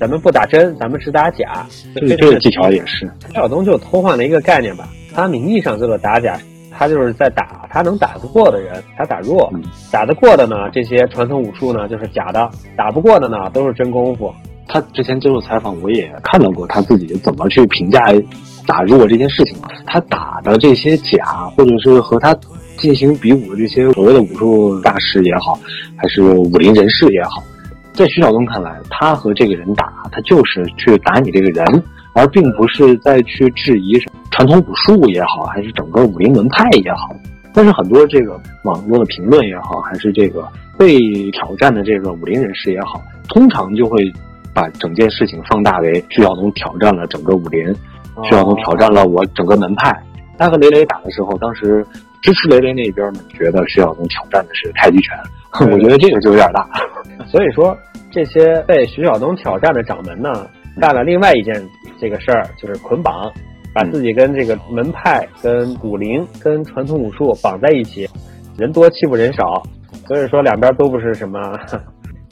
咱们不打真，咱们只打假。这这个技巧也是。徐晓东就偷换了一个概念吧，他名义上叫做打假，他就是在打他能打得过的人，他打弱，打得过的呢，这些传统武术呢就是假的，打不过的呢都是真功夫。他之前接受采访，我也看到过他自己怎么去评价打弱这件事情。他打的这些假，或者是和他进行比武的这些所谓的武术大师也好，还是武林人士也好。在徐晓东看来，他和这个人打，他就是去打你这个人，而并不是在去质疑传统武术也好，还是整个武林门派也好。但是很多这个网络的评论也好，还是这个被挑战的这个武林人士也好，通常就会把整件事情放大为徐晓东挑战了整个武林，徐晓东挑战了我整个门派。他和雷雷打的时候，当时支持雷雷那边呢，觉得徐晓东挑战的是太极拳。我觉得这个就有点大，所以说这些被徐晓东挑战的掌门呢，干了另外一件这个事儿，就是捆绑。把自己跟这个门派、跟武林、跟传统武术绑在一起，人多欺负人少，所以说两边都不是什么。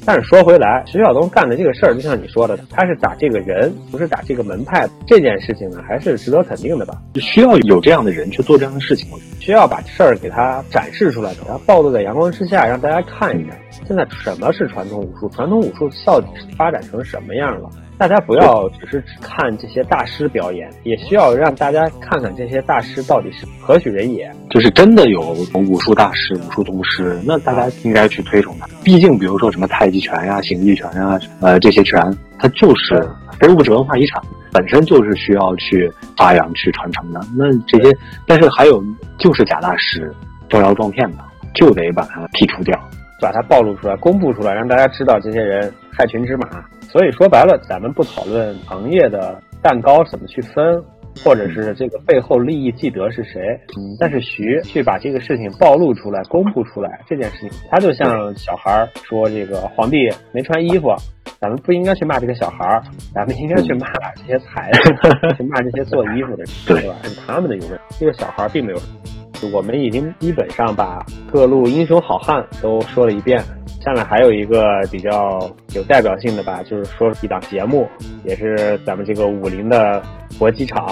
但是说回来，徐晓东干的这个事儿，就像你说的，他是打这个人，不是打这个门派。这件事情呢，还是值得肯定的吧？需要有这样的人去做这样的事情，需要把事儿给他展示出来，给他暴露在阳光之下，让大家看一下，现在什么是传统武术？传统武术到底发展成什么样了？大家不要只是只看这些大师表演，也需要让大家看看这些大师到底是何许人也。就是真的有武术大师、武术宗师，那大家应该去推崇他。毕竟，比如说什么太极拳呀、形意拳呀，呃，这些拳，它就是非物质文化遗产，本身就是需要去发扬、去传承的。那这些，但是还有就是假大师、招摇撞骗的，就得把它剔除掉，把它暴露出来、公布出来，让大家知道这些人害群之马。所以说白了，咱们不讨论行业的蛋糕怎么去分，或者是这个背后利益既得是谁。嗯，但是徐去把这个事情暴露出来、公布出来这件事情，他就像小孩说这个皇帝没穿衣服，咱们不应该去骂这个小孩，咱们应该去骂这些裁的，去骂这些做衣服的人，对吧？是他们的有问题，这个小孩并没有。我们已经基本上把各路英雄好汉都说了一遍。下面还有一个比较有代表性的吧，就是说一档节目，也是咱们这个武林的搏击场。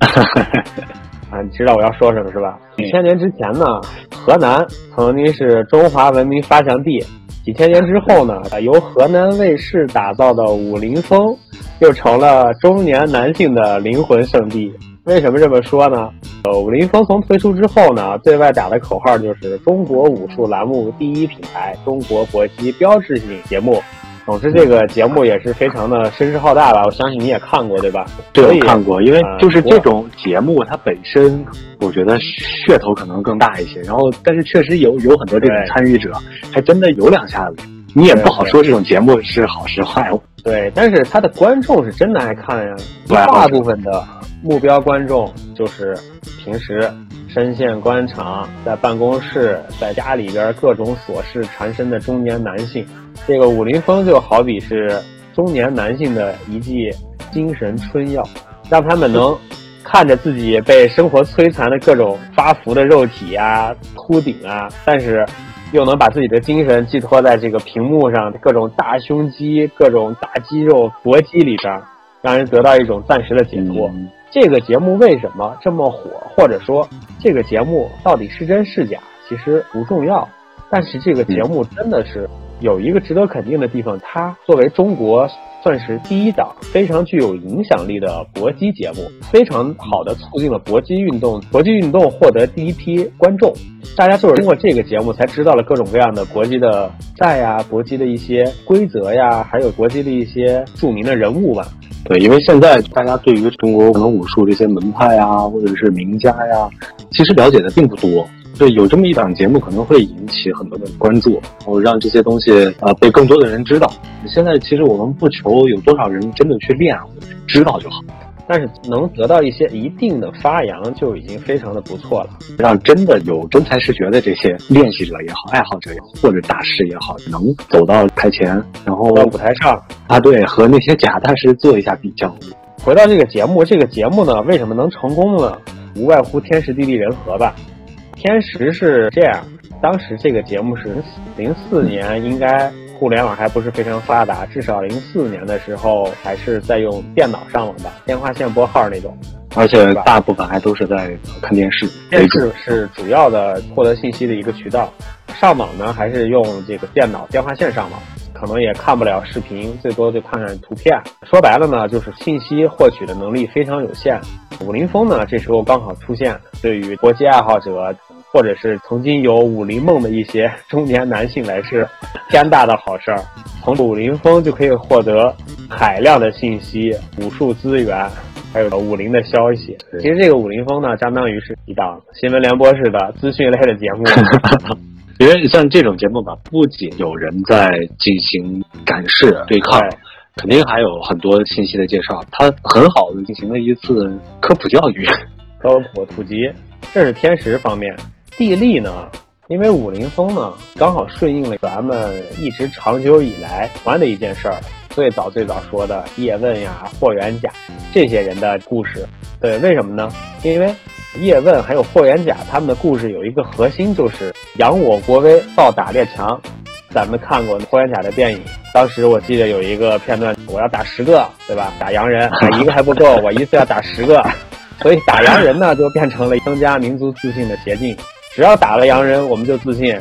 啊，你知道我要说什么是吧？几千年之前呢，河南曾经是中华文明发祥地。几千年之后呢，由河南卫视打造的武林风，又成了中年男性的灵魂圣地。为什么这么说呢？呃，武林风从推出之后呢，对外打的口号就是“中国武术栏目第一品牌，中国搏击标志性节目”。总之，这个节目也是非常的声势浩大吧？我相信你也看过，对吧？对，看过。因为就是这种节目，它本身我觉得噱头可能更大一些。然后，但是确实有有很多这种参与者，还真的有两下子。你也不好说这种节目是好是坏。对，但是他的观众是真的爱看呀，大部分的。目标观众就是平时深陷官场，在办公室、在家里边各种琐事缠身的中年男性。这个武林风就好比是中年男性的一剂精神春药，让他们能 看着自己被生活摧残的各种发福的肉体啊、秃顶啊，但是又能把自己的精神寄托在这个屏幕上各种大胸肌、各种大肌肉搏击里边，让人得到一种暂时的解脱。这个节目为什么这么火？或者说，这个节目到底是真是假？其实不重要。但是这个节目真的是有一个值得肯定的地方，它作为中国算是第一档非常具有影响力的搏击节目，非常好的促进了搏击运动。搏击运动获得第一批观众，大家就是通过这个节目才知道了各种各样的搏击的赛呀、搏击的一些规则呀，还有搏击的一些著名的人物吧。对，因为现在大家对于中国可能武术这些门派啊，或者是名家呀，其实了解的并不多。对，有这么一档节目可能会引起很多的关注，然后让这些东西啊被更多的人知道。现在其实我们不求有多少人真的去练，知道就好。但是能得到一些一定的发扬，就已经非常的不错了。让真的有真才实学的这些练习者也好、爱好者也好，或者大师也好，能走到台前，然后到舞台上啊，对，和那些假大师做一下比较。回到这个节目，这个节目呢，为什么能成功呢？无外乎天时地利人和吧。天时是这样，当时这个节目是零四年，应该。互联网还不是非常发达，至少零四年的时候还是在用电脑上网吧，电话线拨号那种，而且大部分还都是在看电视。电视是主要的获得信息的一个渠道，上网呢还是用这个电脑电话线上网，可能也看不了视频，最多就看看图片。说白了呢，就是信息获取的能力非常有限。武林风呢，这时候刚好出现，对于搏击爱好者。或者是曾经有武林梦的一些中年男性来是天大的好事儿，从武林风就可以获得海量的信息、武术资源，还有武林的消息。其实这个武林风呢，相当于是一档新闻联播式的资讯类的节目。因为像这种节目吧，不仅有人在进行展示对抗，肯定还有很多信息的介绍。它很好的进行了一次科普教育、科普普及，这是天时方面。地利呢？因为武林风呢，刚好顺应了咱们一直长久以来喜欢的一件事儿，最早最早说的叶问呀、霍元甲这些人的故事。对，为什么呢？因为叶问还有霍元甲他们的故事有一个核心，就是扬我国威，暴打列强。咱们看过霍元甲的电影，当时我记得有一个片段，我要打十个，对吧？打洋人，打一个还不够，我一次要打十个，所以打洋人呢，就变成了增加民族自信的捷径。只要打了洋人，我们就自信；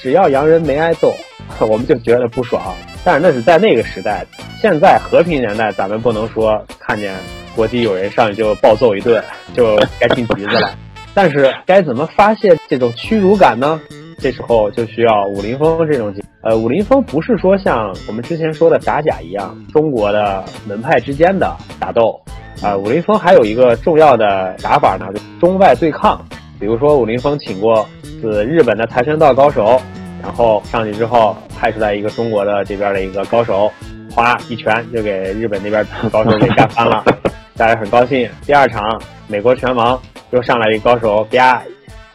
只要洋人没挨揍，我们就觉得不爽。但是那是在那个时代，现在和平年代，咱们不能说看见国际友人上去就暴揍一顿，就该进局子了。但是该怎么发泄这种屈辱感呢？这时候就需要武林风这种，呃，武林风不是说像我们之前说的打假一样，中国的门派之间的打斗，啊，武林风还有一个重要的打法呢，就中外对抗。比如说武林风请过是日本的跆拳道高手，然后上去之后派出来一个中国的这边的一个高手，哗一拳就给日本那边高手给干翻了，大家很高兴。第二场美国拳王又上来一个高手，啪，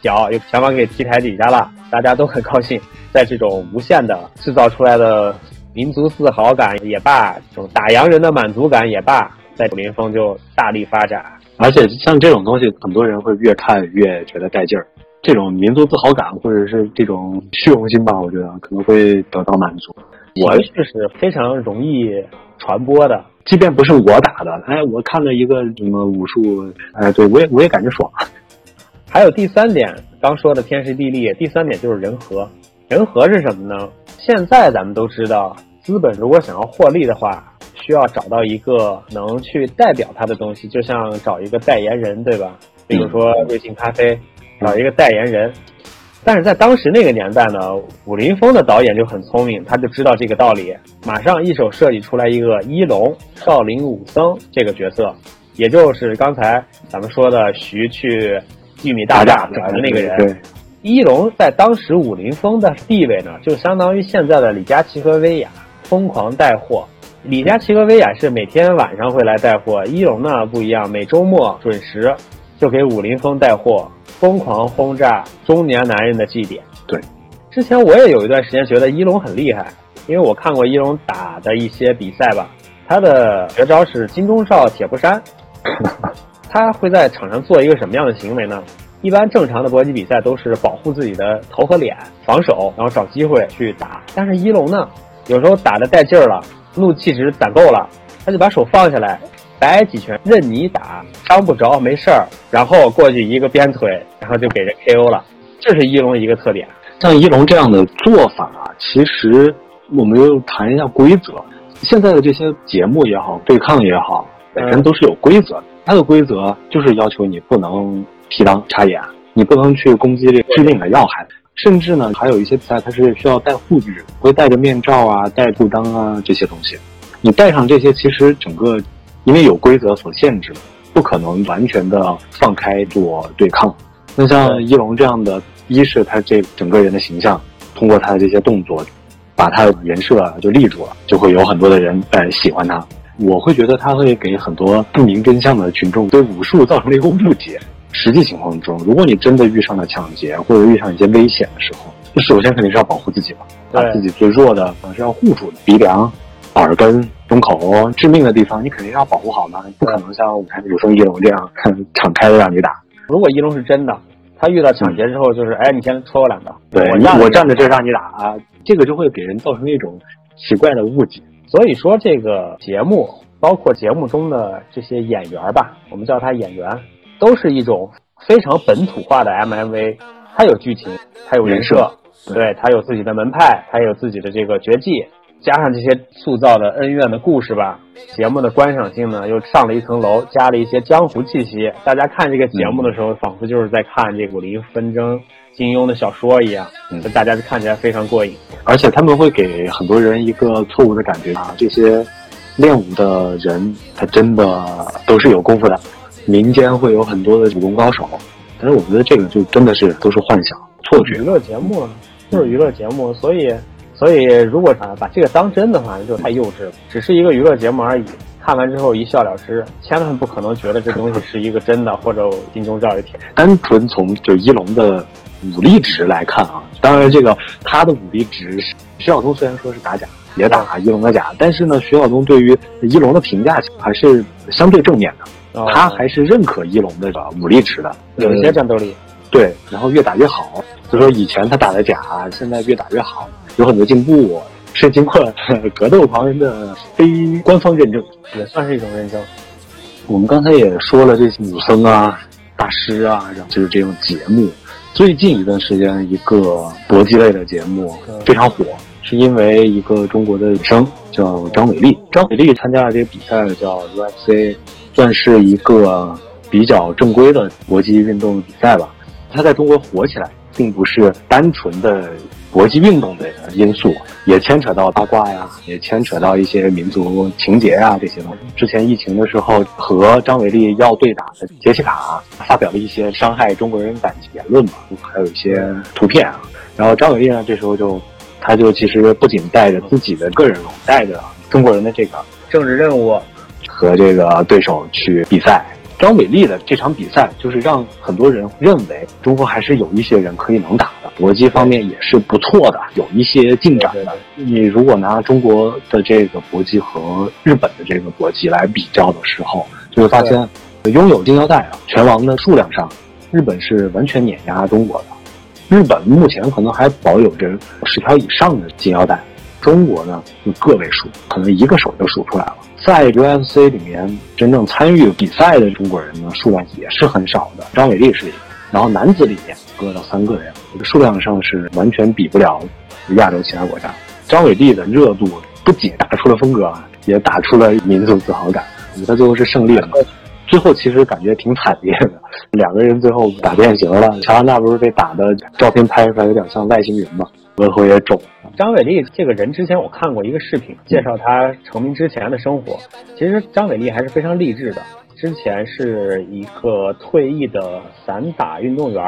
脚又拳王给踢台底下了。大家都很高兴，在这种无限的制造出来的民族自豪感也罢，这种打洋人的满足感也罢，在武林风就大力发展。而且像这种东西，很多人会越看越觉得带劲儿。这种民族自豪感或者是这种虚荣心吧，我觉得可能会得到满足。我是是非常容易传播的，即便不是我打的，哎，我看了一个什么武术，哎，对我也我也感觉爽。还有第三点。刚说的天时地利，第三点就是人和。人和是什么呢？现在咱们都知道，资本如果想要获利的话，需要找到一个能去代表它的东西，就像找一个代言人，对吧？比如说瑞幸咖啡，找一个代言人。但是在当时那个年代呢，武林风的导演就很聪明，他就知道这个道理，马上一手设计出来一个一龙少林武僧这个角色，也就是刚才咱们说的徐去。玉米大厦找的那个人，一龙在当时武林风的地位呢，就相当于现在的李佳琦和薇娅，疯狂带货。李佳琦和薇娅是每天晚上会来带货，一龙呢不一样，每周末准时就给武林风带货，疯狂轰炸中年男人的祭点。对，之前我也有一段时间觉得一龙很厉害，因为我看过一龙打的一些比赛吧，他的绝招是金钟罩铁布衫。他会在场上做一个什么样的行为呢？一般正常的搏击比赛都是保护自己的头和脸，防守，然后找机会去打。但是一龙呢，有时候打的带劲儿了，怒气值攒够了，他就把手放下来，摆几拳，任你打，伤不着，没事儿。然后过去一个鞭腿，然后就给人 KO 了。这是一龙一个特点。像一龙这样的做法啊，其实我们又谈一下规则。现在的这些节目也好，对抗也好，本身都是有规则的。它的规则就是要求你不能提裆插眼，你不能去攻击这个致命的要害，甚至呢，还有一些比赛它是需要戴护具，会戴着面罩啊、戴护裆啊这些东西。你戴上这些，其实整个因为有规则所限制，不可能完全的放开做对抗。那像一龙这样的，一是他这整个人的形象，通过他的这些动作，把他的人设就立住了，就会有很多的人呃喜欢他。我会觉得他会给很多不明真相的群众对武术造成了一个误解。实际情况中，如果你真的遇上了抢劫或者遇上一些危险的时候，那首先肯定是要保护自己嘛，把自己最弱的可能是要护住的，鼻梁、耳根、胸口致命的地方，你肯定要保护好嘛，不可能像武武松一龙这样敞开的让你打。如果一龙是真的，他遇到抢劫之后就是，哎，你先戳我两刀，对我站在这让你打，啊这个就会给人造成一种奇怪的误解。所以说，这个节目包括节目中的这些演员吧，我们叫他演员，都是一种非常本土化的 MMA。它有剧情，它有人设，对，他有自己的门派，他有自己的这个绝技，加上这些塑造的恩怨的故事吧，节目的观赏性呢又上了一层楼，加了一些江湖气息。大家看这个节目的时候，仿佛就是在看这个武林纷争。金庸的小说一样，嗯，大家就看起来非常过瘾。而且他们会给很多人一个错误的感觉啊，这些练武的人他真的都是有功夫的，民间会有很多的武功高手。但是我觉得这个就真的是都是幻想、错觉。娱乐节目就是娱乐节目，所以所以如果啊把这个当真的话，就太幼稚了。只是一个娱乐节目而已，看完之后一笑了之，千万不可能觉得这东西是一个真的或者金钟罩一铁。单纯从就一龙的。武力值来看啊，当然这个他的武力值，徐晓东虽然说是打假，也打一龙的假，但是呢，徐晓东对于一龙的评价还是相对正面的。他还是认可一龙的武力值的，有一些战斗力。对，然后越打越好。就说以前他打的假，现在越打越好，有很多进步，是经过格斗狂人的非官方认证，也算是一种认证。我们刚才也说了，这些武僧啊、大师啊，然后就是这种节目。最近一段时间，一个搏击类的节目非常火，是因为一个中国的女生叫张伟丽。张伟丽参加了这个比赛，叫 UFC，算是一个比较正规的搏击运动比赛吧。她在中国火起来，并不是单纯的。国际运动的因素也牵扯到八卦呀，也牵扯到一些民族情节啊这些东西。之前疫情的时候，和张伟丽要对打的杰西卡发表了一些伤害中国人感情言论嘛，还有一些图片啊。然后张伟丽呢，这时候就，他就其实不仅带着自己的个人，带着中国人的这个政治任务，和这个对手去比赛。张伟丽的这场比赛，就是让很多人认为中国还是有一些人可以能打的，搏击方面也是不错的，有一些进展的。你如果拿中国的这个搏击和日本的这个搏击来比较的时候，就会发现，拥有金腰带啊，拳王的数量上，日本是完全碾压中国的。日本目前可能还保有着十条以上的金腰带，中国呢就个位数，可能一个手就数出来了。在 UFC 里面，真正参与比赛的中国人呢，数量也是很少的。张伟丽是一个，然后男子里面个到三个人，这个数量上是完全比不了亚洲其他国家。张伟丽的热度不仅打出了风格，也打出了民族自豪感。我觉得最后是胜利了，最后其实感觉挺惨烈的，两个人最后打变形了。乔安娜不是被打的照片拍出来有点像外星人吗？额头也肿。张伟丽这个人，之前我看过一个视频，介绍他成名之前的生活。其实张伟丽还是非常励志的。之前是一个退役的散打运动员，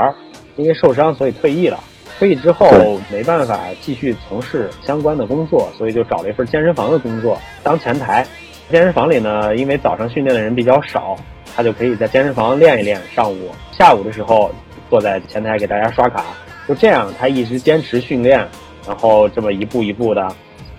因为受伤所以退役了。退役之后没办法继续从事相关的工作，所以就找了一份健身房的工作当前台。健身房里呢，因为早上训练的人比较少，他就可以在健身房练一练。上午、下午的时候坐在前台给大家刷卡。就这样，他一直坚持训练，然后这么一步一步的，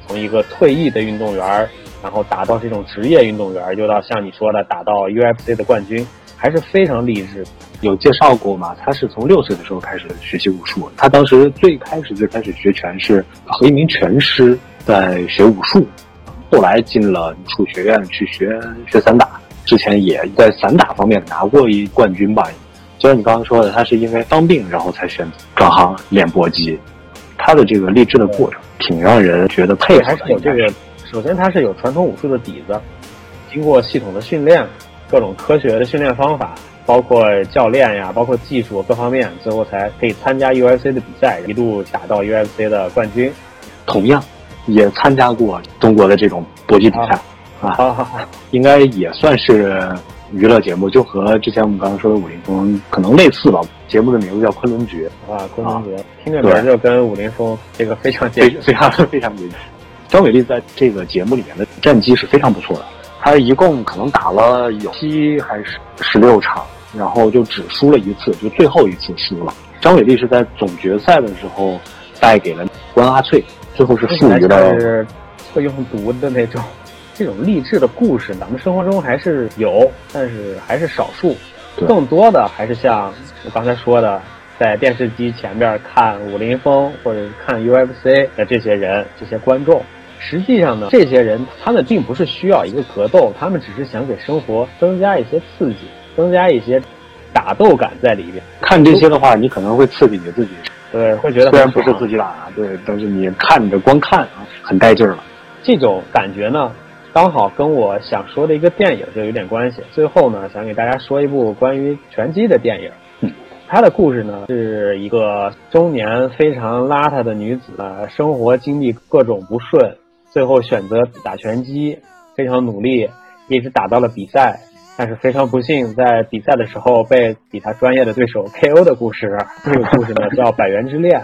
从一个退役的运动员，然后打到这种职业运动员，又到像你说的打到 UFC 的冠军，还是非常励志。有介绍过吗？他是从六岁的时候开始学习武术，他当时最开始最开始学拳是和一名拳师在学武术，后来进了武术学院去学学散打，之前也在散打方面拿过一冠军吧。就像你刚刚说的，他是因为当病，然后才选转行练搏击。他的这个励志的过程，挺让人觉得佩服。还是有这个，首先他是有传统武术的底子，经过系统的训练，各种科学的训练方法，包括教练呀，包括技术各方面，最后才可以参加 UFC 的比赛，一路打到 UFC 的冠军。同样，也参加过中国的这种搏击比赛啊，应该也算是。娱乐节目就和之前我们刚刚说的武林风可能类似吧。节目的名字叫《昆仑决》啊，昆仑决听着名就跟武林风这个非常非 非常非常近。张伟丽在这个节目里面的战绩是非常不错的，她一共可能打了有七还是十六场，然后就只输了一次，就最后一次输了。张伟丽是在总决赛的时候败给了关阿翠，最后是负于了会用毒的那种。这种励志的故事，咱们生活中还是有，但是还是少数。更多的还是像我刚才说的，在电视机前边看武林风或者看 UFC 的这些人、这些观众。实际上呢，这些人他们并不是需要一个格斗，他们只是想给生活增加一些刺激，增加一些打斗感在里边。看这些的话，你可能会刺激你自己，对，会觉得虽然不是自己打，对，但是你看着光看啊，很带劲儿了。这种感觉呢？刚好跟我想说的一个电影就有点关系。最后呢，想给大家说一部关于拳击的电影。嗯，它的故事呢是一个中年非常邋遢的女子，生活经历各种不顺，最后选择打拳击，非常努力，一直打到了比赛。但是非常不幸，在比赛的时候被比他专业的对手 KO 的故事。这个故事呢叫《百元之恋》。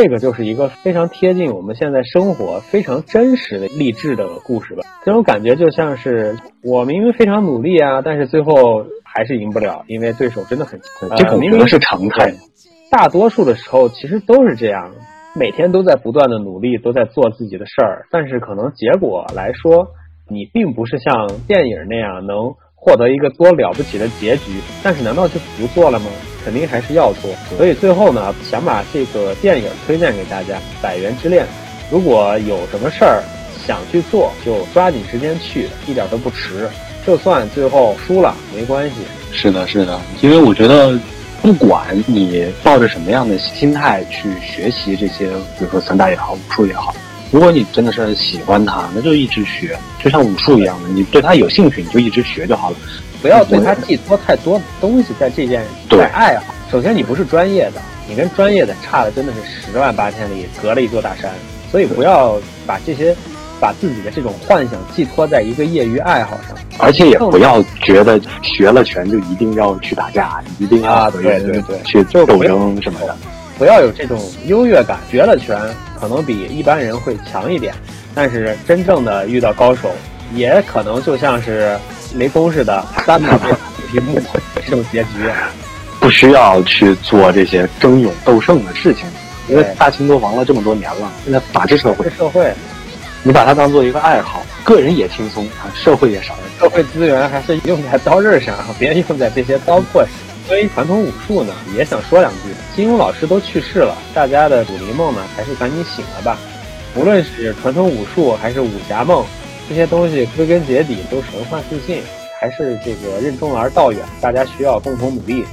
这个就是一个非常贴近我们现在生活、非常真实的励志的故事吧。这种感觉就像是我明明非常努力啊，但是最后还是赢不了，因为对手真的很强。这明明是常态。大多数的时候其实都是这样，每天都在不断的努力，都在做自己的事儿，但是可能结果来说，你并不是像电影那样能获得一个多了不起的结局，但是难道就不做了吗？肯定还是要做。所以最后呢，想把这个电影推荐给大家，《百元之恋》。如果有什么事儿想去做，就抓紧时间去，一点都不迟。就算最后输了，没关系。是的，是的，因为我觉得，不管你抱着什么样的心态去学习这些，比如说散打也好，武术也好，如果你真的是喜欢它，那就一直学，就像武术一样的，你对它有兴趣，你就一直学就好了。不要对他寄托太多东西在这件在爱好。首先，你不是专业的，你跟专业的差的真的是十万八千里，隔了一座大山。所以不要把这些，把自己的这种幻想寄托在一个业余爱好上，而且也不要觉得学了拳就一定要去打架，一定要对对对去斗争什么的，不要有这种优越感。学了拳可能比一般人会强一点，但是真正的遇到高手，也可能就像是雷公似的，三秒被屏幕这种结局。不需要去做这些争勇斗胜的事情。因为大清都亡了这么多年了，现在法治社会，社会，你把它当做一个爱好，个人也轻松啊，社会也少，社会资源还是用在刀刃上，别用在这些刀破上。关于传统武术呢，也想说两句。金庸老师都去世了，大家的武林梦呢，还是赶紧醒了吧。无论是传统武术还是武侠梦，这些东西归根结底都神化自信，还是这个任重而道远，大家需要共同努力。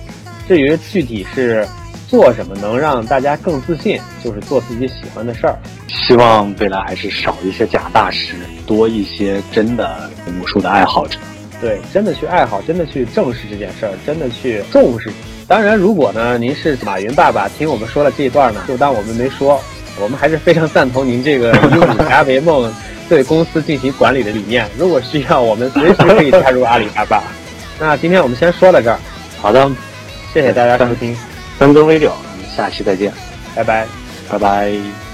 至于具体是。做什么能让大家更自信？就是做自己喜欢的事儿。希望未来还是少一些假大师，多一些真的武术的爱好者。对，真的去爱好，真的去正视这件事儿，真的去重视。当然，如果呢您是马云爸爸，听我们说了这一段呢，就当我们没说。我们还是非常赞同您这个 以武侠为梦，对公司进行管理的理念。如果需要，我们随时可以加入阿里巴巴。那今天我们先说到这儿。好的，谢谢大家收听。三更 radio，我们下期再见，拜拜，拜拜。